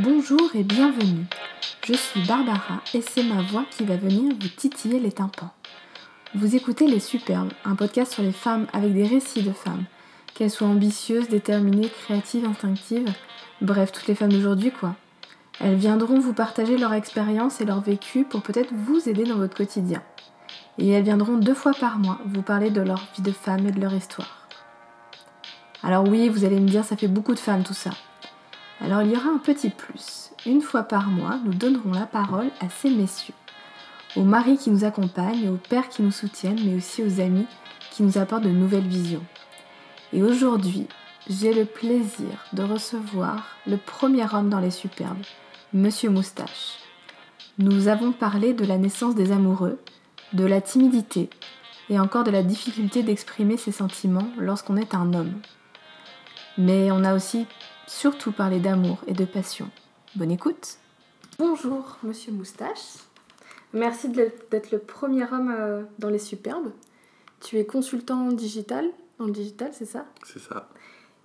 Bonjour et bienvenue. Je suis Barbara et c'est ma voix qui va venir vous titiller les tympans. Vous écoutez Les Superbes, un podcast sur les femmes avec des récits de femmes, qu'elles soient ambitieuses, déterminées, créatives, instinctives, bref, toutes les femmes d'aujourd'hui quoi. Elles viendront vous partager leur expérience et leur vécu pour peut-être vous aider dans votre quotidien. Et elles viendront deux fois par mois vous parler de leur vie de femme et de leur histoire. Alors oui, vous allez me dire, ça fait beaucoup de femmes tout ça. Alors il y aura un petit plus. Une fois par mois, nous donnerons la parole à ces messieurs. Aux maris qui nous accompagnent, aux pères qui nous soutiennent, mais aussi aux amis qui nous apportent de nouvelles visions. Et aujourd'hui, j'ai le plaisir de recevoir le premier homme dans les superbes, Monsieur Moustache. Nous avons parlé de la naissance des amoureux, de la timidité et encore de la difficulté d'exprimer ses sentiments lorsqu'on est un homme. Mais on a aussi surtout parlé d'amour et de passion. Bonne écoute Bonjour Monsieur Moustache. Merci d'être le premier homme euh, dans les superbes. Tu es consultant digital, dans le digital, c'est ça? C'est ça.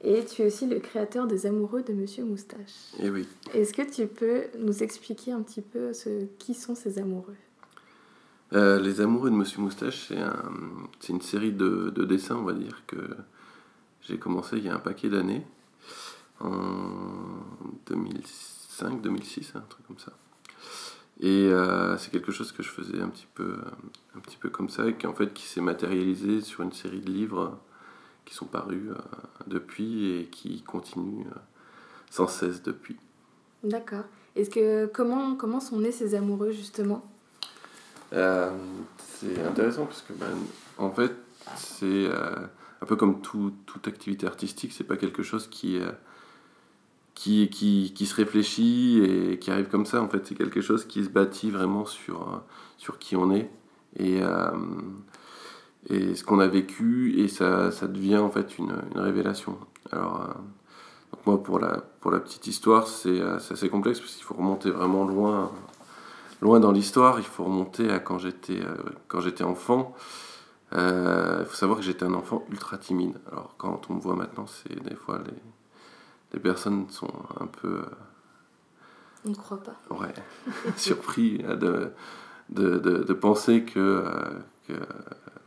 Et tu es aussi le créateur des amoureux de Monsieur Moustache. Et eh oui. Est-ce que tu peux nous expliquer un petit peu ce, qui sont ces amoureux? Euh, Les amoureux de Monsieur Moustache, c'est un, une série de, de, dessins, on va dire, que j'ai commencé il y a un paquet d'années, en 2005, 2006, un truc comme ça. Et euh, c'est quelque chose que je faisais un petit peu, un petit peu comme ça, et qui en fait qui s'est matérialisé sur une série de livres qui sont parus euh, depuis et qui continuent euh, sans cesse depuis. D'accord. Est-ce que comment comment sont nés ces amoureux justement? C'est intéressant parce que ben, en fait c'est un peu comme tout, toute activité artistique, c'est pas quelque chose qui, qui, qui, qui, se réfléchit et qui arrive comme ça. En fait, c'est quelque chose qui se bâtit vraiment sur, euh, sur qui on est et, euh, et ce qu'on a vécu, et ça, ça, devient en fait une, révélation. Alors, donc moi, pour la, pour la petite histoire, c'est assez complexe parce qu'il faut remonter vraiment loin, loin dans l'histoire. Il faut remonter à quand j'étais enfant. Il euh, faut savoir que j'étais un enfant ultra timide. Alors quand on me voit maintenant, c'est des fois les, les personnes sont un peu... Euh, on ne croit pas. Ouais, surpris de, de, de, de, penser que, euh, que,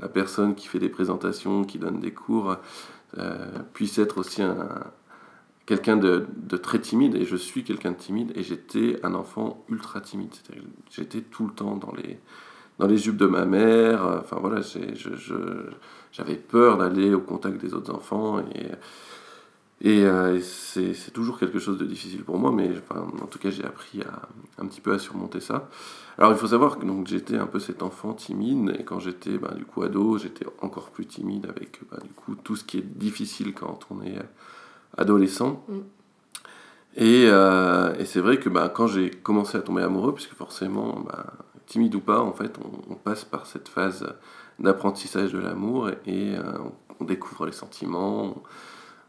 la personne qui fait des présentations, qui donne des cours, puisse être aussi un, quelqu'un de, de, très timide. Et je suis quelqu'un de timide et j'étais un enfant ultra timide. J'étais tout le temps dans les dans les jupes de ma mère. Euh, enfin voilà, j'avais peur d'aller au contact des autres enfants et, et, euh, c'est toujours quelque chose de difficile pour moi, mais en tout cas j'ai appris à, un petit peu à surmonter ça. Alors il faut savoir que j'étais un peu cet enfant timide et quand j'étais ben, du coup ado, j'étais encore plus timide avec ben, du coup tout ce qui est difficile quand on est adolescent. Mm. Et, euh, et c'est vrai que ben, quand j'ai commencé à tomber amoureux, puisque forcément timide ou pas, en fait, on, passe par cette phase d'apprentissage de l'amour et, euh, on, découvre les sentiments, on,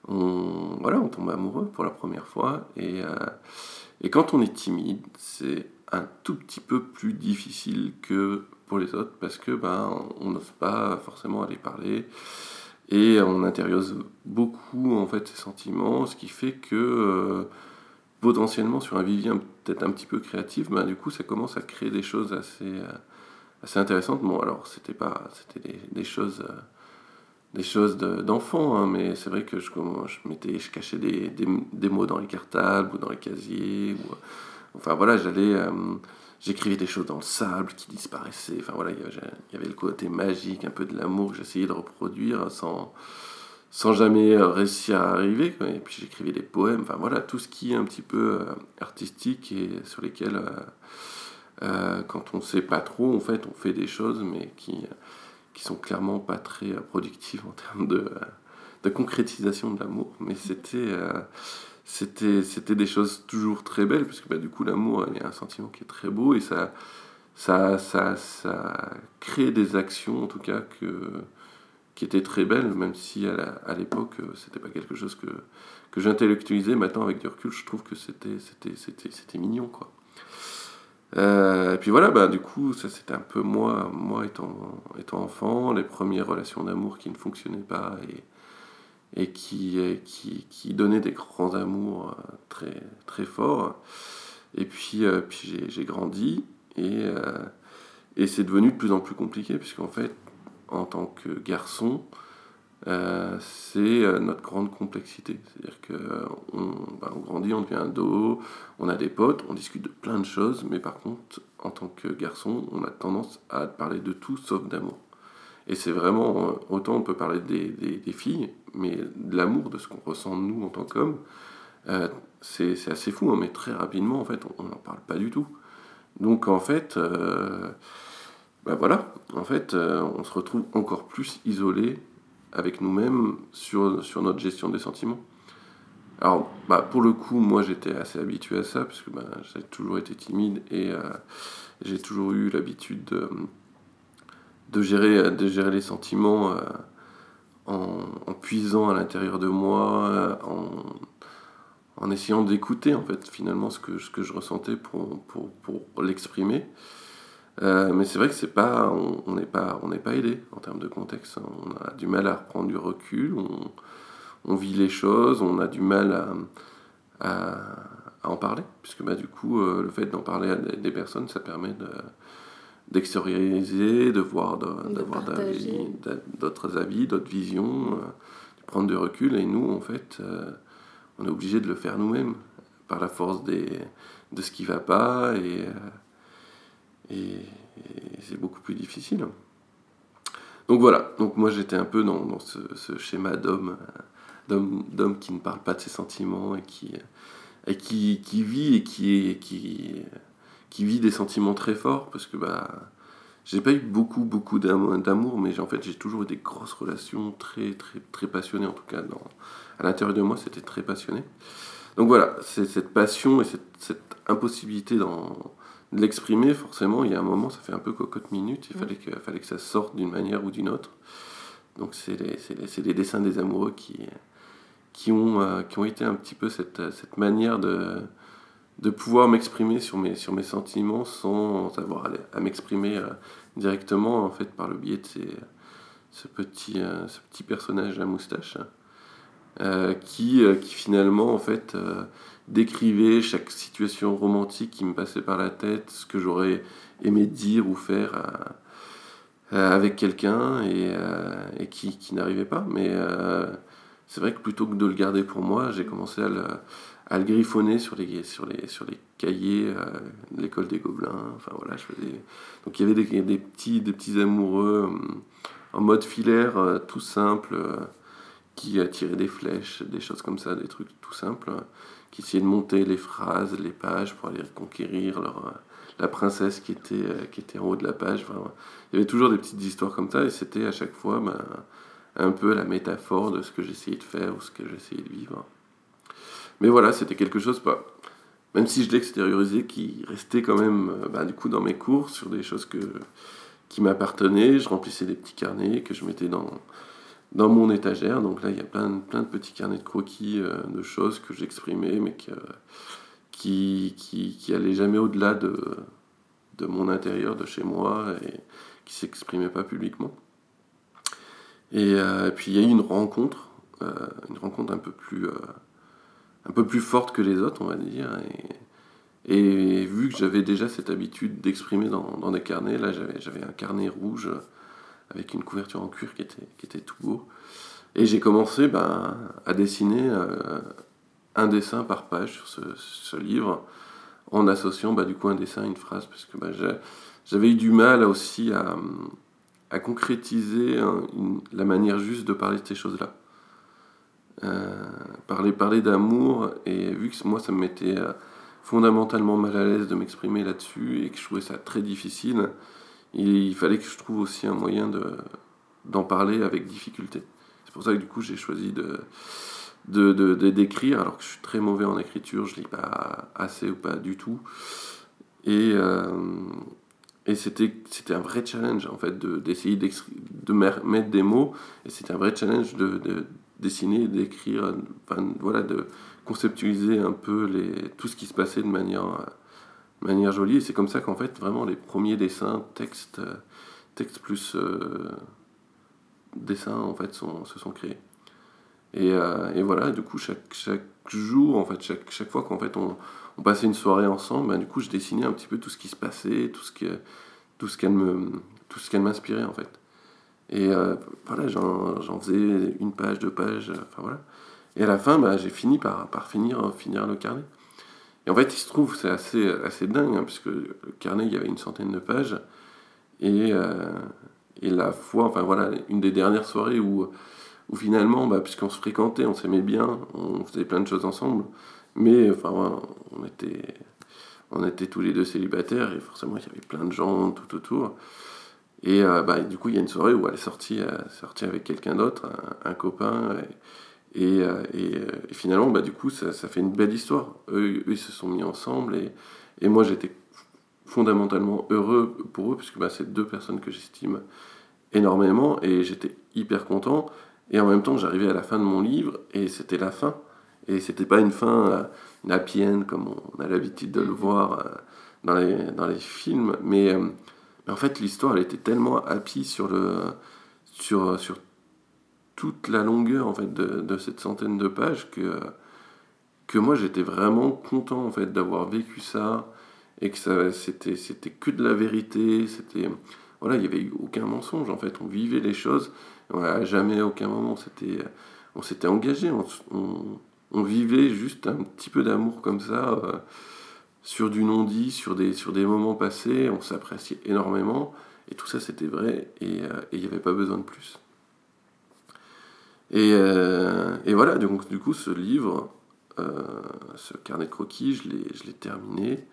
voilà, on tombe amoureux pour la première fois. Et, euh, et quand on est timide, c'est un tout petit peu plus difficile que pour les autres parce que ben, on n'ose pas forcément aller parler et on intérieuse beaucoup en fait ces sentiments, ce qui fait que euh, potentiellement sur un vivier peut-être un petit peu créatif, ben, du coup ça commence à créer des choses assez, euh, assez intéressantes. Bon alors c'était pas c'était des, choses des choses d'enfants, hein, mais c'est vrai que je, je, cachais des, mots dans les cartables ou dans les casiers. Enfin voilà, j'allais euh, j'écrivais des choses dans le sable qui disparaissaient. Enfin voilà, il y avait le côté magique, un peu de l'amour que j'essayais de reproduire sans sans jamais euh, réussir à arriver. Et puis j'écrivais des poèmes, enfin voilà, tout ce qui est un petit peu euh, artistique et sur lesquels, quand on ne sait pas trop, en fait, on fait des choses, mais qui, qui sont clairement pas très productives en termes de, de concrétisation de l'amour. Mais c'était c'était c'était des choses toujours très belles, parce que bah, du coup, l'amour est un sentiment qui est très beau et ça, ça, ça, ça crée des actions, en tout cas, que qui était très belle, même si à l'époque, euh, c'était pas quelque chose que, que j'intellectualisais. Maintenant, avec du recul, je trouve que c'était, c'était, c'était, c'était mignon, quoi. Euh, et puis voilà, bah, du coup, ça c'était un peu moi, moi étant, étant enfant, les premières relations d'amour qui ne fonctionnaient pas. et qui, qui, qui donnait des grands amours très, très forts. Et puis, puis j'ai grandi et, et c'est devenu de plus en plus compliqué, puisqu'en fait, en tant que garçon, euh, c'est euh, notre grande complexité. C'est-à-dire qu'on bah, on grandit, on devient ado, on a des potes, on discute de plein de choses, mais par contre, en tant que garçon, on a tendance à parler de tout sauf d'amour. Et c'est vraiment, euh, autant on peut parler des, filles, mais de l'amour, de ce qu'on ressent nous en tant qu'hommes, c'est assez fou, hein, mais très rapidement, en fait, on n'en parle pas du tout. Donc en fait, bah voilà, en fait, on se retrouve encore plus isolé avec nous-mêmes sur, sur notre gestion des sentiments. Alors, bah, pour le coup, moi j'étais assez habitué à ça, parce que bah, j'ai toujours été timide et euh, j'ai toujours eu l'habitude de, gérer, de gérer les sentiments euh, en, en, puisant à l'intérieur de moi, euh, en, en, essayant d'écouter en fait finalement ce que, ce que je ressentais pour, pour, pour l'exprimer. Euh, mais c'est vrai que c'est pas, on n'est pas, on n'est pas aidé en termes de contexte. On a du mal à reprendre du recul, on, on vit les choses, on a du mal à, à, en parler, puisque bah, du coup, euh, le fait d'en parler à des, personnes, ça permet de, d'extérioriser, de voir, d'avoir d'autres avis, d'autres visions, euh, de prendre du recul. Et nous, en fait, on est obligé de le faire nous-mêmes, par la force des, de ce qui va pas et et, c'est beaucoup plus difficile. Donc voilà, donc moi j'étais un peu dans, ce, schéma d'homme, d'homme qui ne parle pas de ses sentiments et qui, et qui, vit et qui, qui, vit des sentiments très forts parce que bah j'ai pas eu beaucoup beaucoup d'amour mais en fait j'ai toujours eu des grosses relations très très très passionnées en tout cas à l'intérieur de moi c'était très passionné. Donc voilà. C'est cette passion et cette, cette impossibilité dans de l'exprimer, forcément, il y a un moment, ça fait un peu cocotte minute, il fallait, que, fallait que ça sorte d'une manière ou d'une autre. Donc c'est les, les, les, dessins des amoureux qui, qui, ont, euh, qui ont été un petit peu cette, cette manière de, de pouvoir m'exprimer sur mes, sur mes sentiments sans avoir à, m'exprimer euh, directement, en fait, par le biais de ces, ce, petit, euh, ce petit personnage à moustache, qui, qui finalement, en fait décrivait chaque situation romantique qui me passait par la tête, ce que j'aurais aimé dire ou faire euh, euh, avec quelqu'un et, euh, qui, n'arrivait pas. Mais c'est vrai que plutôt que de le garder pour moi, j'ai commencé à le, griffonner sur les, sur les, sur les cahiers de l'école des Gobelins. Enfin voilà. Donc il y avait des, petits, des petits amoureux en mode filaire, tout simple, qui attiraient des flèches, des choses comme ça, des trucs tout simples qui essayaient de monter les phrases, les pages pour aller conquérir leur, euh, la princesse qui était, euh, qui était en haut de la page. il y avait toujours des petites histoires comme ça et c'était à chaque fois ben, un peu la métaphore de ce que j'essayais de faire ou ce que j'essayais de vivre. Mais voilà, c'était quelque chose, pas, même si je l'extériorisais, qui restait quand même euh, ben, du coup dans mes cours sur des choses que, qui m'appartenaient. Je remplissais des petits carnets que je mettais dans, dans mon étagère. Donc là, il y a plein, plein de petits carnets de croquis, euh, de choses que j'exprimais, mais qui, qui, qui allaient jamais au-delà de, de mon intérieur, de chez moi, et qui s'exprimaient pas publiquement. Et, euh, puis il y a eu une rencontre, euh, une rencontre un peu plus, un peu plus forte que les autres, on va dire. Et, et vu que j'avais déjà cette habitude d'exprimer dans, dans, des carnets, là j'avais un carnet rouge avec une couverture en cuir qui était, qui était tout beau. Et j'ai commencé ben, à dessiner euh, un dessin par page sur ce, ce livre, en associant ben, du coup un dessin à une phrase, parce que ben, j'avais eu du mal aussi à, à concrétiser la manière juste de parler de ces choses-là. Euh, parler parler d'amour, et vu que moi ça me mettait euh, fondamentalement mal à l'aise de m'exprimer là-dessus, et que je trouvais ça très difficile, il fallait que je trouve aussi un moyen de, d'en parler avec difficulté. C'est pour ça que du coup j'ai choisi de, de, d'écrire, alors que je suis très mauvais en écriture, je lis pas assez ou pas du tout. Et, euh, et c'était, c'était un vrai challenge en fait de, d'essayer de mettre des mots, et c'était un vrai challenge de, de dessiner, d'écrire, enfin, voilà, de conceptualiser un peu les, tout ce qui se passait de manière manière jolie. Et c'est comme ça qu'en fait, vraiment, les premiers dessins, texte, euh, texte plus euh, dessin, en fait, sont, se sont créés. Et, euh, et voilà, du coup, chaque, chaque jour, en fait, chaque, chaque fois qu'en fait on, passait une soirée ensemble, ben, du coup, je dessinais un petit peu tout ce qui se passait, tout ce qu'elle tout ce m'inspirait en fait. Et voilà, j'en faisais une page, deux pages, enfin voilà. Et à la fin, bah, j'ai fini par, par finir, finir le carnet. Et en fait, il se trouve, c'est assez, dingue, hein, puisque le carnet, il y avait une centaine de pages. Et, euh, et la fois, enfin voilà, une des dernières soirées où, où finalement, bah, puisqu'on se fréquentait, on s'aimait bien, on faisait plein de choses ensemble, mais enfin, on, était, tous les deux célibataires et forcément, il y avait plein de gens tout autour. Et euh, bah, du coup, il y a une soirée où elle est sortie, euh, avec quelqu'un d'autre, un, copain. Et, euh, et, et, finalement, bah, du coup, ça, ça, fait une belle histoire. Eux, eux, ils se sont mis ensemble et, et moi, j'étais fondamentalement heureux pour eux, puisque bah, c'est deux personnes que j'estime énormément et j'étais hyper content. Et en même temps, j'arrivais à la fin de mon livre et c'était la fin. Et c'était pas une fin, une happy end comme on a l'habitude de le voir dans les, dans les films, mais mais en fait, l'histoire, elle était tellement happy sur, le, sur, sur toute la longueur en fait, de, cette centaine de pages que, que moi, j'étais vraiment content en fait, d'avoir vécu ça et que ça, c'était, c'était que de la vérité. C'était, voilà, il n'y avait eu aucun mensonge en fait. On vivait les choses. à jamais, à aucun moment, c'était, on s'était engagé. On, on, vivait juste un petit peu d'amour comme ça. Euh, sur du non-dit, sur des, sur des moments passés, on s'appréciait énormément, et tout ça c'était vrai, et euh, il n'y avait pas besoin de plus. Et, euh, et, voilà, donc du coup ce livre, euh, ce carnet de croquis, je l'ai terminé.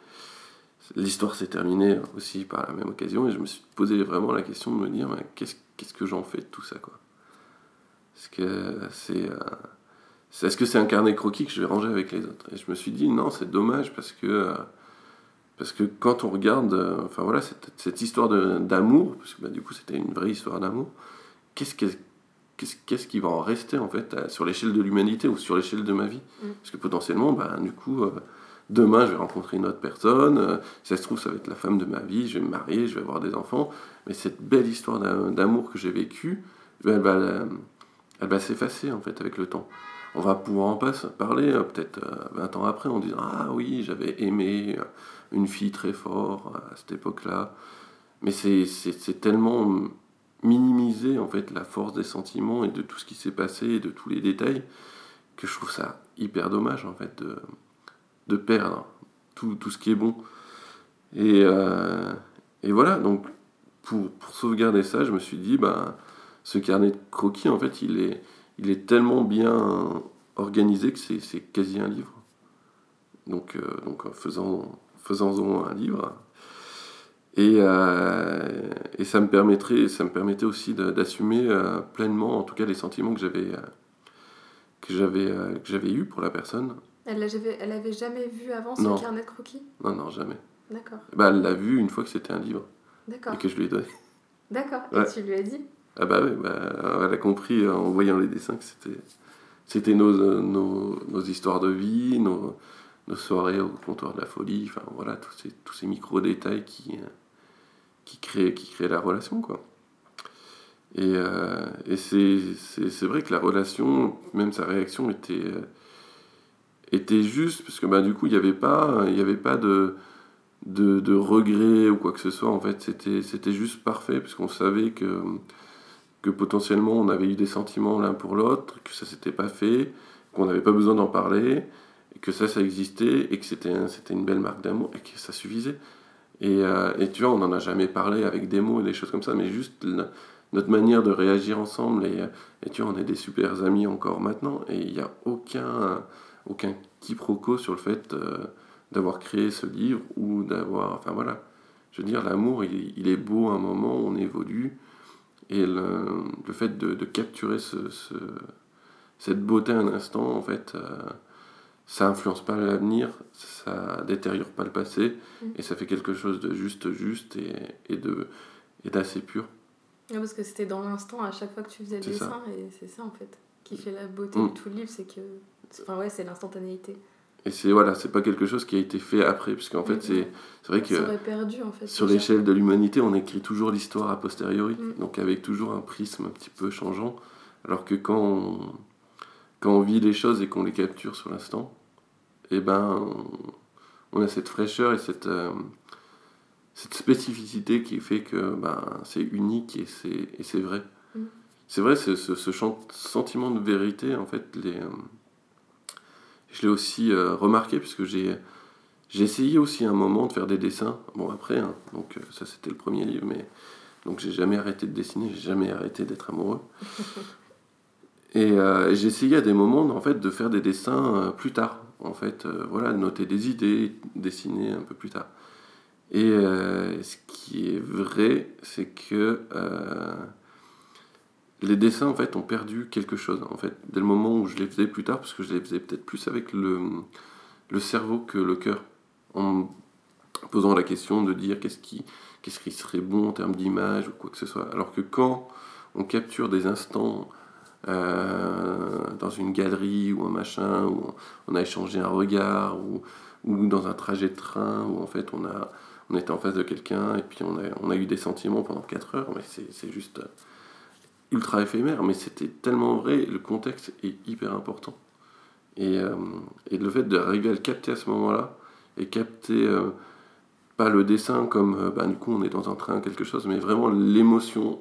L'histoire s'est terminée aussi par la même occasion, et je me suis posé vraiment la question de me dire, qu'est-ce que j'en fais de tout ça quoi? Parce que c'est est-ce que c'est un carnet croquis que je vais ranger avec les autres? Et je me suis dit, non, c'est dommage parce que, euh, parce que quand on regarde euh, enfin voilà, cette, histoire d'amour, parce que bah, du coup c'était une vraie histoire d'amour, qu'est-ce qu'est-ce qu'est-ce qui va en rester en fait sur l'échelle de l'humanité ou sur l'échelle de ma vie mm. Parce que potentiellement, bah, du coup, euh, demain je vais rencontrer une autre personne, si ça se trouve ça va être la femme de ma vie, je vais me marier, je vais avoir des enfants, mais cette belle histoire d'amour que j'ai vécue, elle va, elle va s'effacer en fait avec le temps on va pouvoir en parler euh, peut-être 20 euh, ans après en disant Ah oui, j'avais aimé euh, une fille très fort à cette époque-là. Mais c'est tellement minimiser en fait la force des sentiments et de tout ce qui s'est passé et de tous les détails que je trouve ça hyper dommage en fait de, de perdre tout, tout, ce qui est bon. Et, et voilà, donc pour, pour, sauvegarder ça, je me suis dit, bah, ce carnet de croquis, en fait, il est, il est tellement bien organisé que c'est quasi un livre. Donc, euh, donc faisant, faisant un livre. Et, euh, et, ça, me permettrait, ça me permettait aussi d'assumer euh, pleinement, en tout cas, les sentiments que j'avais que j'avais que j'avais eu pour la personne. Elle avait, elle avait jamais vu avant ce carnet de croquis? Non, non, jamais. D'accord. Bah, elle l'a vu une fois que c'était un livre. D'accord. Et que je lui ai donné. D'accord. Et tu lui as dit? Ah bah oui, bah, elle a compris en voyant les dessins que c'était, c'était nos, nos, nos, histoires de vie, nos, nos, soirées au comptoir de la folie, enfin voilà, tous ces, tous ces micro-détails qui, qui, créent, qui créent la relation, quoi. Et, euh, et c'est, vrai que la relation, même sa réaction était, était juste, parce que bah, du coup, il n'y avait pas, il avait pas de, de, de regret ou quoi que ce soit, en fait, c'était, juste parfait, parce qu'on savait que que potentiellement on avait eu des sentiments l'un pour l'autre, que ça s'était pas fait, qu'on n'avait pas besoin d'en parler, que ça, ça existait, et que c'était une belle marque d'amour, et que ça suffisait. Et, euh, et, tu vois, on n'en a jamais parlé avec des mots et des choses comme ça, mais juste notre manière de réagir ensemble, et, et, tu vois, on est des super amis encore maintenant, et il n'y a aucun, aucun quiproquo sur le fait euh, d'avoir créé ce livre, ou d'avoir... Enfin voilà, je veux dire, l'amour, il, il, est beau à un moment, on évolue, et le, le fait de, de capturer ce, ce, cette beauté un instant, en fait, euh, ça influence pas l'avenir, ça détériore pas le passé, mm. et ça fait quelque chose de juste, juste et, et de et d'assez pur. parce que c'était dans l'instant à chaque fois que tu faisais le dessin, et c'est ça en fait qui fait la beauté mm. de tout le livre, c'est que, enfin ouais, c'est l'instantanéité. Et c'est voilà, c'est pas quelque chose qui a été fait après, puisqu'en fait, c'est vrai que perdu, en fait, sur l'échelle de l'humanité, on écrit toujours l'histoire a posteriori, mm. donc avec toujours un prisme un petit peu changeant, alors que quand on, quand on vit les choses et qu'on les capture sur l'instant, et eh ben, on, a cette fraîcheur et cette, euh, cette spécificité qui fait que ben, c'est unique et c'est, vrai. Mm. C'est vrai, ce, ce, ce, sentiment de vérité, en fait, les, euh, je l'ai aussi euh, remarqué puisque j'ai, j'ai essayé aussi un moment de faire des dessins. Bon, après, hein, donc ça c'était le premier livre, mais donc j'ai jamais arrêté de dessiner, j'ai jamais arrêté d'être amoureux. Euh, et j'ai essayé à des moments en fait de faire des dessins euh, plus tard, en fait, euh, voilà, noter des idées, dessiner un peu plus tard. Et ce qui est vrai, c'est que les dessins en fait ont perdu quelque chose en fait dès le moment où je les faisais plus tard, parce que je les faisais peut-être plus avec le, le cerveau que le cœur, en posant la question de dire qu'est-ce qui, qu'est-ce qui serait bon en termes d'image ou quoi que ce soit. Alors que quand on capture des instants euh, dans une galerie ou un machin, où on a échangé un regard, ou, ou dans un trajet de train, où en fait on, a, on était en face de quelqu'un et puis on a, on a eu des sentiments pendant 4 heures, mais c'est juste ultra éphémère, mais c'était tellement vrai, le contexte est hyper important. Et, euh, et le fait d'arriver à le capter à ce moment-là, et capter euh, pas le dessin comme bah, du coup on est dans un train, quelque chose, mais vraiment l'émotion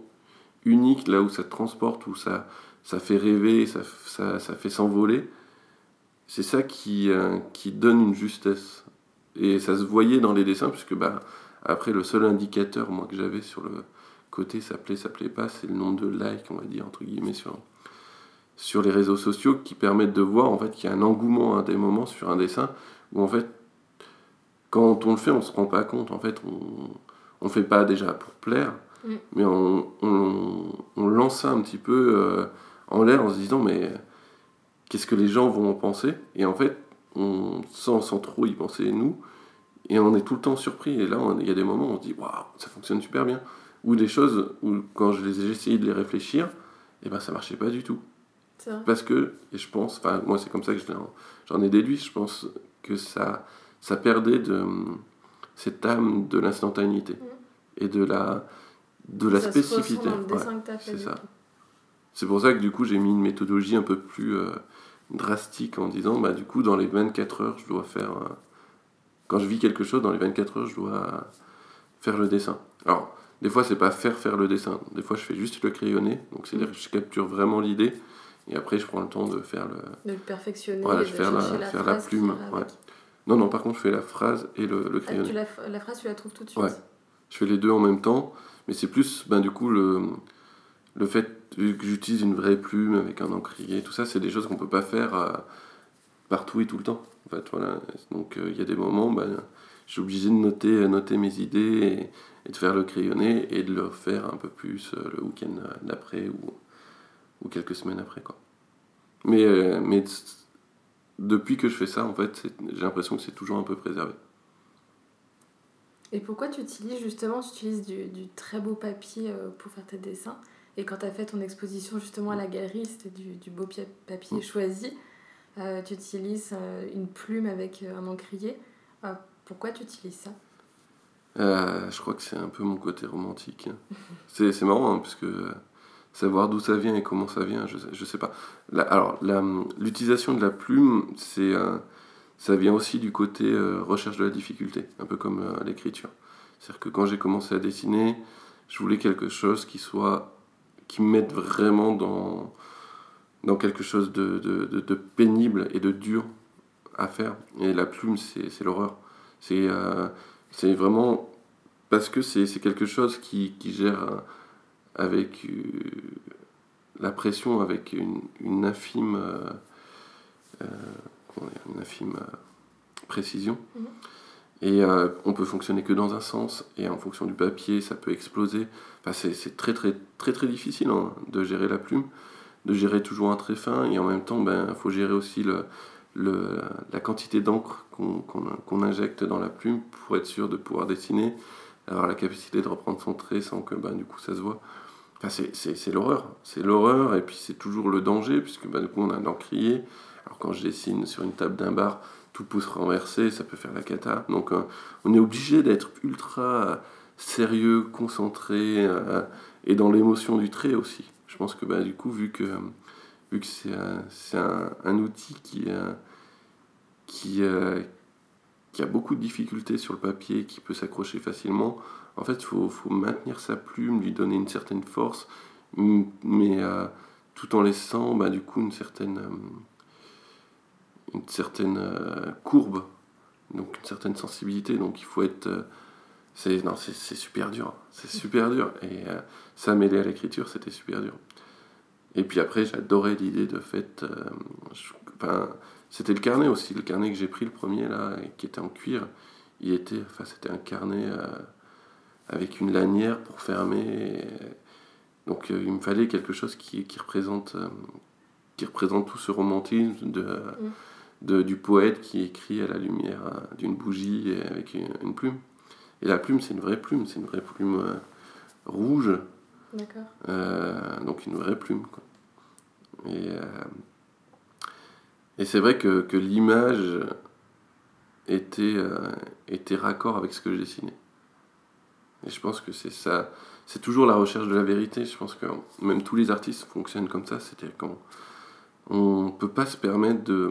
unique, là où ça te transporte, où ça, ça fait rêver, ça, ça, ça fait s'envoler. C'est ça qui, euh, qui donne une justesse. Et ça se voyait dans les dessins, puisque bah, après, le seul indicateur moi, que j'avais sur le côté, ça plaît, ça plaît pas, c'est le nombre de likes, on va dire, entre guillemets, sur, sur les réseaux sociaux, qui permettent de voir en fait qu'il y a un engouement à des moments sur un dessin, où en fait, quand on le fait, on se rend pas compte. En fait, on ne fait pas déjà pour plaire, mm. mais on, on, on, lance ça un petit peu. Euh, en l'air en se disant mais qu'est-ce que les gens vont en penser? Et en fait, on sent sans trop y penser nous, et on est tout le temps surpris. Et là, il y a des moments où on se dit waouh, ça fonctionne super bien. Ou des choses où quand je les ai essayé de les réfléchir, et eh ben ça marchait pas du tout. Parce que, et je pense, enfin moi c'est comme ça que j'en ai déduit, je pense que ça, ça perdait de cette âme de l'instantanéité mmh. et de la, de la spécificité. c'est ça. C'est pour ça que du coup j'ai mis une méthodologie un peu plus euh, drastique en disant bah du coup dans les 24 heures je dois faire quand je vis quelque chose dans les 24 heures je dois faire le dessin. Alors des fois c'est pas faire faire le dessin, des fois je fais juste le crayonner, donc c'est-à-dire que je capture vraiment l'idée et après je prends le temps de faire le de le perfectionner, voilà, je fais la, faire la plume. Ouais. Non non par contre je fais la phrase et le, le crayonné. Ah, tu la, la, phrase tu la trouves tout de suite? Ouais. Je fais les deux en même temps, mais c'est plus ben du coup le le fait que j'utilise une vraie plume avec un encrier, tout ça, c'est des choses qu'on peut pas faire euh, partout et tout le temps. En fait, voilà. Donc euh, il y a des moments, ben, je suis obligé de noter, noter mes idées et, de faire le crayonné et de le faire un peu plus euh, le week-end d'après ou, ou quelques semaines après. Quoi. Mais, mais depuis que je fais ça, en fait, j'ai l'impression que c'est toujours un peu préservé. Et pourquoi tu utilises justement, tu utilises du très beau papier pour faire tes dessins? Et quand tu as fait ton exposition justement à la galerie, c'était du, du, beau papier mm. choisi. Euh, tu utilises euh, une plume avec euh, un encrier. pourquoi tu utilises ça? Je crois que c'est un peu mon côté romantique. c'est marrant, hein, parce que savoir d'où ça vient et comment ça vient, je ne sais pas. alors, l'utilisation de la plume, c'est ça vient aussi du côté recherche de la difficulté, un peu comme l'écriture. C'est-à-dire que quand j'ai commencé à dessiner, je voulais quelque chose qui soit qui me mettent vraiment dans, dans quelque chose de, de, pénible et de dur à faire. Et la plume, c'est l'horreur. C'est euh, c'est vraiment parce que c'est quelque chose qui, qui gère avec euh, la pression, avec une, une infime, euh, une infime précision. Mm-hmm. Et euh, on peut fonctionner que dans un sens, et en fonction du papier, ça peut exploser. Enfin, c'est très, très, très, très difficile hein, de gérer la plume, de gérer toujours un trait fin, et en même temps, il ben, faut gérer aussi le, la quantité d'encre qu'on injecte dans la plume pour être sûr de pouvoir dessiner, avoir la capacité de reprendre son trait sans que ben, du coup ça se voit. Enfin, c'est l'horreur, c'est l'horreur, et puis c'est toujours le danger, puisque ben, du coup on a un encrier. Alors quand je dessine sur une table d'un bar, tout pouce renversé, ça peut faire la cata. Donc euh, on est obligé d'être ultra sérieux, concentré euh, et dans l'émotion du trait aussi. Je pense que bah, du coup, vu que, vu que c'est un, outil qui, euh, qui, euh, qui a beaucoup de difficultés sur le papier, qui peut s'accrocher facilement, en fait, il faut, maintenir sa plume, lui donner une certaine force, mais euh, tout en laissant bah, du coup une certaine, une certaine courbe, donc une certaine sensibilité. Donc il faut être c'est non, c'est super dur, c'est super dur. Et euh, ça mêlé à l'écriture, c'était super dur. Et puis après, j'adorais l'idée de fait. Euh, c'était le carnet aussi, le carnet que j'ai pris le premier là, qui était en cuir. Il était, enfin, c'était un carnet euh, avec une lanière pour fermer. donc il me fallait quelque chose qui, qui représente, qui représente tout ce romantisme de, mm. De, du poète qui écrit à la lumière d'une bougie avec une plume. Et la plume, c'est une vraie plume, c'est une vraie plume euh, rouge. D'accord. Euh, donc une vraie plume. Quoi. Et, euh, et c'est vrai que, que l'image était, était raccord avec ce que je dessinais. Et je pense que c'est ça. C'est toujours la recherche de la vérité. Je pense que même tous les artistes fonctionnent comme ça. C'est-à-dire qu'on on ne peut pas se permettre de,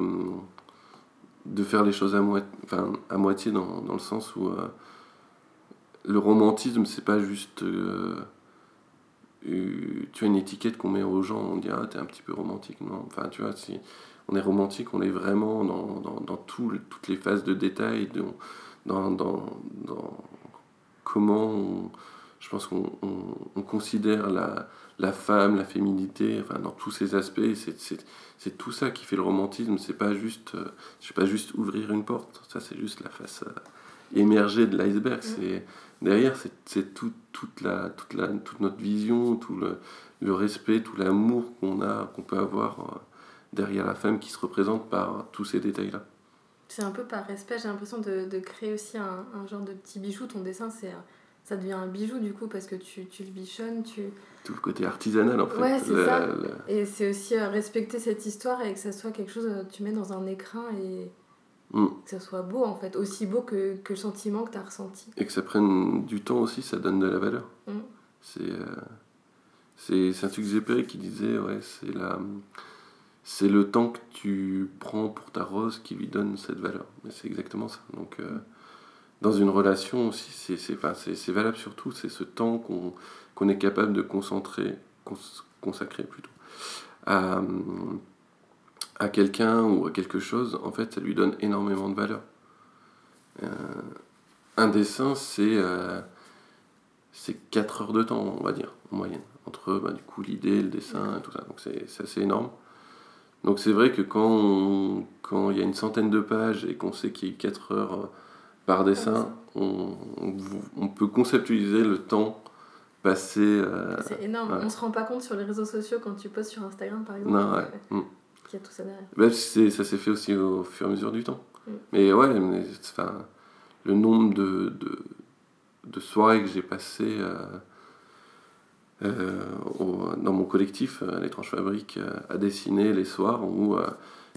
de faire les choses à, moitié, enfin, à moitié dans, dans le sens où le romantisme, c'est pas juste. Euh, tu as une étiquette qu'on met aux gens, on dit Ah, t'es un petit peu romantique. Non, enfin, tu vois, si on est romantique, on est vraiment dans, dans, dans toutes les phases de détail, dans, dans, dans comment je pense qu'on on, considère la, la, femme, la féminité, enfin, dans tous ces aspects. C'est tout ça qui fait le romantisme. C'est pas juste, euh, pas juste ouvrir une porte. Ça, c'est juste la face euh, émergée de l'iceberg. Mmh. C'est derrière, c'est tout, toute, la, toute, la, toute notre vision, tout le, le respect, tout l'amour qu'on a, qu'on peut avoir euh, derrière la femme qui se représente par tous ces détails-là. C'est un peu par respect, j'ai l'impression de, de, créer aussi un, un, genre de petit bijou. Ton dessin, c'est ça devient un bijou du coup parce que tu, tu le bichonnes. Tu... Tout le côté artisanal en fait. Ouais, c'est ça. Et c'est aussi euh, respecter cette histoire et que ça soit quelque chose que tu mets dans un écrin et Mm. Que ça soit beau, en fait, aussi beau que, que le sentiment que tu as ressenti. Et que ça prenne du temps aussi, ça donne de la valeur. Mm. C'est euh, c'est Saint-Exupéry qui disait, ouais, c'est la... C'est le temps que tu prends pour ta rose qui lui donne cette valeur. C'est exactement ça. Donc, euh, dans une relation aussi, c'est valable surtout, c'est ce temps qu'on qu'on est capable de concentrer, consacrer plutôt, à, à quelqu'un ou à quelque chose, en fait, ça lui donne énormément de valeur. Euh, un dessin, c'est euh, 4 heures de temps, on va dire, en moyenne, entre bah, du coup l'idée, le dessin, tout ça. Donc c'est assez énorme. Donc c'est vrai que quand, il y a une centaine de pages et qu'on sait qu'il y a 4 heures par dessin, on, on, peut conceptualiser le temps passé. Euh, c'est énorme, on se rend pas compte sur les réseaux sociaux quand tu postes sur Instagram par exemple. Non, ouais. Mm tout ça derrière. Bah, ça s'est fait aussi au fur et à mesure du temps. Mm. Mais ouais, enfin, le nombre de, de, de soirées que j'ai passées euh, euh, dans mon collectif, à l'étrange fabrique, euh, à dessiner les soirs où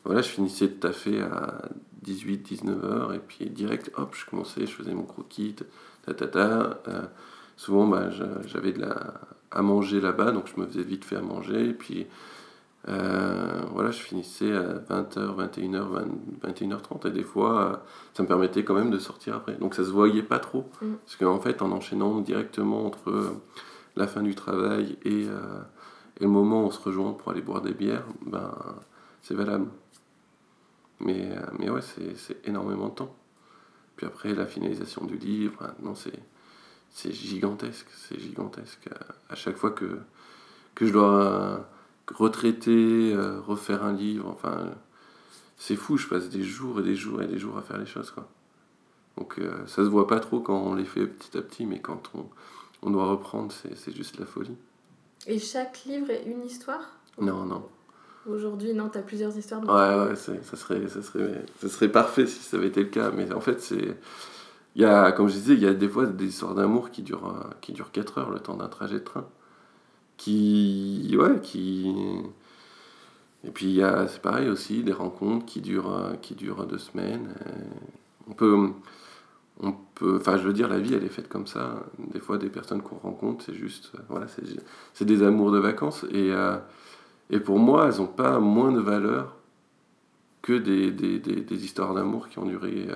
voilà, je finissais de taffer à 18-19 heures et puis direct, hop, je commençais, je faisais mon croquis, ta, ta, ta, souvent, bah, j'avais de la, à manger là-bas, donc je me faisais vite fait à manger. Et puis, euh, voilà, je finissais à 20h, 21h, 21h30 et des fois, ça me permettait quand même de sortir après. Donc ça se voyait pas trop. Mm. Parce qu'en fait, en enchaînant directement entre euh, la fin du travail et, euh, et, le moment où on se rejoint pour aller boire des bières, ben, c'est valable. Mais, mais ouais, c'est énormément de temps. Puis après, la finalisation du livre, non, c'est gigantesque. C'est gigantesque. À chaque fois que, que je dois retraiter, euh, refaire un livre, enfin, c'est fou, je passe des jours et des jours et des jours à faire les choses, quoi. Donc euh, ça se voit pas trop quand on les fait petit à petit, mais quand on, on doit reprendre, c'est juste la folie. Et chaque livre est une histoire? Non, non. Aujourd'hui, non, tu as plusieurs histoires. Ouais, ouais, ça serait, ça, serait, ça serait parfait si ça avait été le cas, mais en fait, c'est... Il y a, comme je disais, il y a des fois des histoires d'amour qui durent, euh, qui durent 4 heures, le temps d'un trajet de train qui ouais qui et puis il y a c'est pareil aussi des rencontres qui durent qui durent deux semaines on peut on peut enfin je veux dire la vie elle est faite comme ça des fois des personnes qu'on rencontre c'est juste voilà c'est des amours de vacances et euh, Et pour moi, elles n'ont pas moins de valeur que des, des, des, histoires d'amour qui ont duré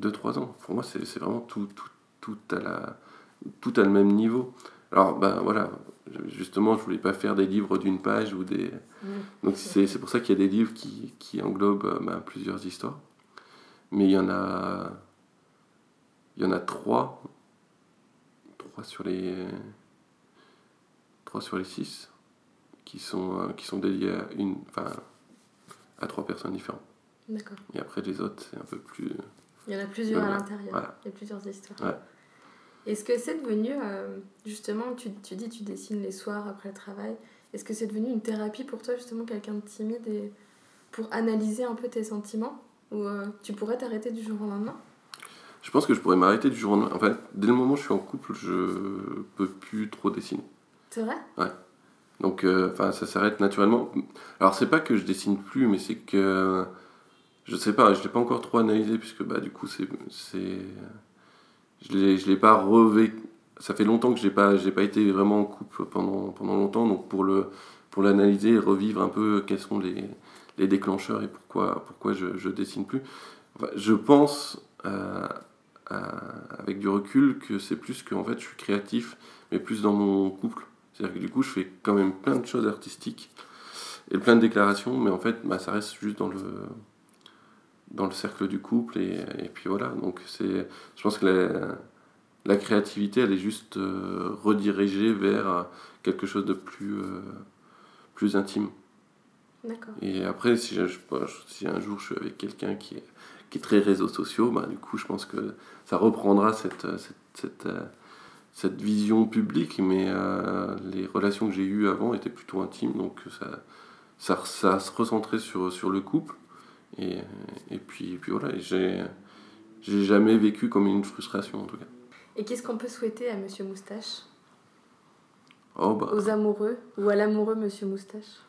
2-3 ans. Pour moi, c'est vraiment tout, tout, tout, à la, tout à le même niveau. Alors, ben voilà, justement, je voulais pas faire des livres d'une page ou des. Donc, c'est pour ça qu'il y a des livres qui, qui englobent ben, plusieurs histoires. Mais il y en a. Il y en a trois. Trois sur les. Trois sur les six qui sont, euh, qui sont dédiés à une. Enfin, à trois personnes différentes. D'accord. Et après, les autres, c'est un peu plus. Il y en a plusieurs à l'intérieur. Il y a plusieurs histoires. Est-ce que c'est devenu, euh, justement, tu, tu dis tu dessines les soirs après le travail, est-ce que c'est devenu une thérapie pour toi, justement, quelqu'un de timide, et pour analyser un peu tes sentiments? Ou euh, tu pourrais t'arrêter du jour au lendemain? Je pense que je pourrais m'arrêter du jour au lendemain. En fait, dès le moment où je suis en couple, je peux plus trop dessiner. C'est vrai? Ouais. Donc, euh, enfin, ça s'arrête naturellement. Alors, c'est pas que je dessine plus, mais c'est que je sais pas, je l'ai pas encore trop analysé puisque bah du coup c'est je l'ai je l'ai pas revé ça fait longtemps que j'ai pas j'ai pas été vraiment en couple pendant pendant longtemps donc pour le pour l'analyser revivre un peu quels sont les, les déclencheurs et pourquoi pourquoi je dessine plus je pense euh, avec du recul que c'est plus que en fait je suis créatif mais plus dans mon couple c'est-à-dire que du coup je fais quand même plein de choses artistiques et plein de déclarations mais en fait bah, ça reste juste dans le dans le cercle du couple et, et puis voilà donc c'est je pense que la, la, créativité elle est juste euh, redirigée vers quelque chose de plus euh, plus intime D'accord. et après si, je, si un jour je suis avec quelqu'un qui est qui est très réseaux sociaux bah, du coup je pense que ça reprendra cette cette, cette, euh, cette vision publique mais les relations que j'ai eues avant étaient plutôt intimes donc ça ça, ça se recentrait sur, sur le couple et, et puis, puis voilà, j'ai, j'ai jamais vécu comme une frustration en tout cas. Et qu'est-ce qu'on peut souhaiter à Monsieur Moustache? Oh bah, Aux amoureux ou à l'amoureux Monsieur Moustache?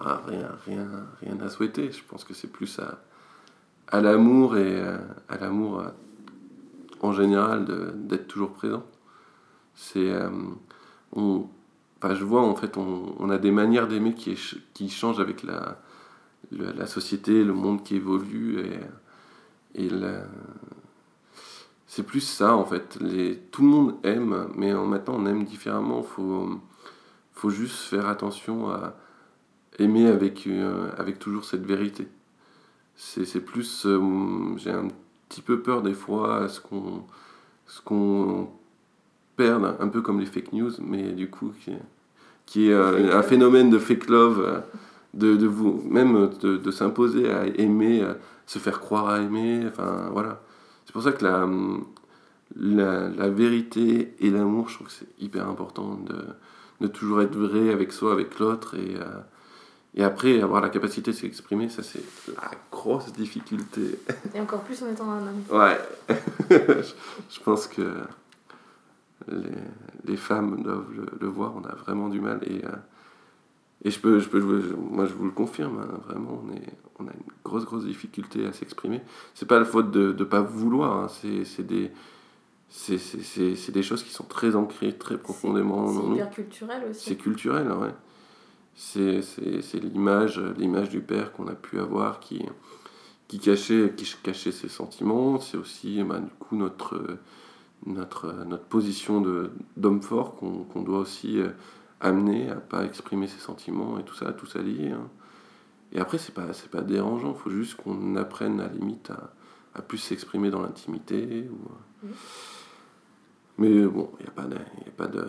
Ah, rien, rien, rien à souhaiter. Je pense que c'est plus à, à l'amour et à, l'amour euh, en général d'être toujours présent. C'est, euh, on, enfin, je vois en fait, on, on a des manières d'aimer qui, qui changent avec la, la société, le monde qui évolue. Et, et c'est plus ça en fait. Les, tout le monde aime, mais maintenant on aime différemment. Faut, faut juste faire attention à aimer avec, euh, avec toujours cette vérité. C'est plus. Euh, j'ai un petit peu peur des fois à ce qu'on ce qu'on perde, un peu comme les fake news, mais du coup, qui, qui est euh, un phénomène de fake love de, de vous, même de, de s'imposer à aimer, à se faire croire à aimer. Enfin, voilà. C'est pour ça que la, la, la vérité et l'amour, je trouve que c'est hyper important de, de toujours être vrai avec soi, avec l'autre. Et, euh, et après, avoir la capacité de s'exprimer, ça c'est la grosse difficulté. Et encore plus en étant un homme. Ouais. je pense que les, les femmes doivent le, le, voir, on a vraiment du mal. Et, euh, et je peux, je peux, moi je vous le confirme, hein, vraiment, on, est, on a une grosse, grosse difficulté à s'exprimer. C'est pas la faute de ne pas vouloir, hein, c'est des, c'est des choses qui sont très ancrées, très profondément. C'est hyper culturel aussi. C'est culturel, ouais. C'est l'image l'image du père qu'on a pu avoir qui, qui, cachait, qui cachait ses sentiments. C'est aussi bah, du coup notre, notre, notre position d'homme fort qu'on doit aussi euh, amener à pas exprimer ses sentiments et tout ça, tout ça lié. Hein. Et après, c'est pas, c'est pas dérangeant, il faut juste qu'on apprenne à la limite à, à plus s'exprimer dans l'intimité. Ou... Mais bon, il n'y a pas de, y a pas de,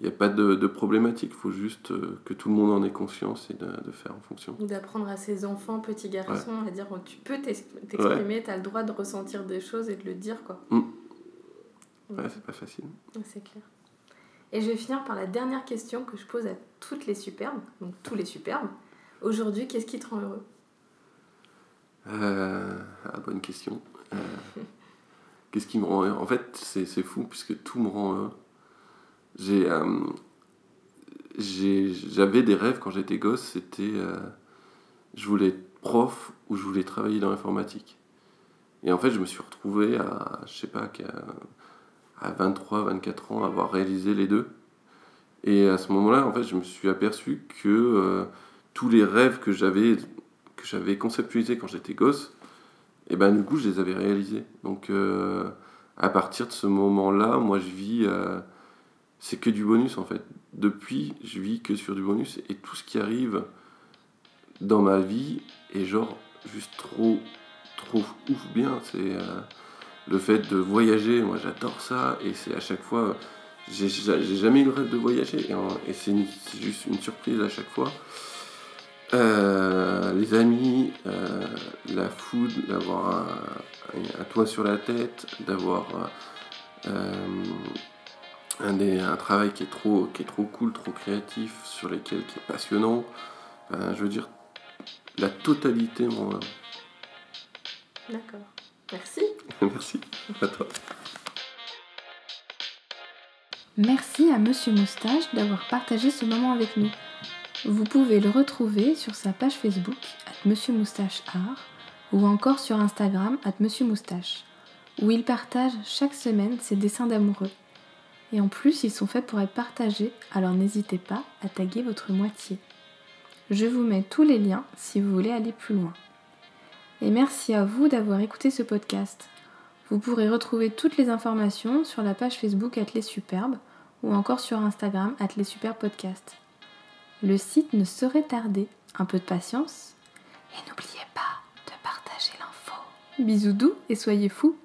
y a pas de, de problématique, il faut juste euh, que tout le monde en ait conscience et de, de faire en fonction. D'apprendre à ses enfants, petits garçons, à dire tu peux t'exprimer, tu as le droit de ressentir des choses et de le dire. quoi. Mmh. Ouais, c'est pas facile. C'est clair. Et je vais finir par la dernière question que je pose à toutes les superbes, donc tous les superbes. Aujourd'hui, qu'est-ce qui te rend heureux? Euh, ah, Bonne question. Euh, qu'est-ce qui me rend heureux? En fait, c'est, fou puisque tout me rend heureux. J'ai, euh, j'avais des rêves quand j'étais gosse, c'était. Euh, je voulais être prof ou je voulais travailler dans l'informatique. Et en fait, je me suis retrouvé à, je sais pas, à 23, 24 ans, avoir réalisé les deux. Et à ce moment-là, en fait, je me suis aperçu que euh, tous les rêves que j'avais que j'avais conceptualisés quand j'étais gosse, et eh ben du coup, je les avais réalisés. Donc, euh, à partir de ce moment-là, moi, je vis, euh, c'est que du bonus en fait. Depuis, je vis que sur du bonus et tout ce qui arrive dans ma vie est genre juste trop, trop ouf bien. C'est le fait de voyager, moi j'adore ça, et c'est à chaque fois, j'ai jamais eu le rêve de voyager, et, c'est juste une surprise à chaque fois. Euh, les amis, euh, la food, d'avoir un, toit sur la tête, d'avoir euh, un, un, travail qui est, trop, qui est trop cool, trop créatif, sur lesquels qui est passionnant. je veux dire, la totalité, moi. D'accord. Merci. Merci à toi. Merci à Monsieur Moustache d'avoir partagé ce moment avec nous. Vous pouvez le retrouver sur sa page Facebook, at Monsieur Moustache Art, ou encore sur Instagram, at Monsieur Moustache, où il partage chaque semaine ses dessins d'amoureux. Et en plus, ils sont faits pour être partagés, alors n'hésitez pas à taguer votre moitié. Je vous mets tous les liens si vous voulez aller plus loin et merci à vous d'avoir écouté ce podcast. Vous pourrez retrouver toutes les informations sur la page Facebook Atelier Superbe ou encore sur Instagram Atelier Superbe Podcast. Le site ne saurait tarder. Un peu de patience et n'oubliez pas de partager l'info. Bisous doux et soyez fous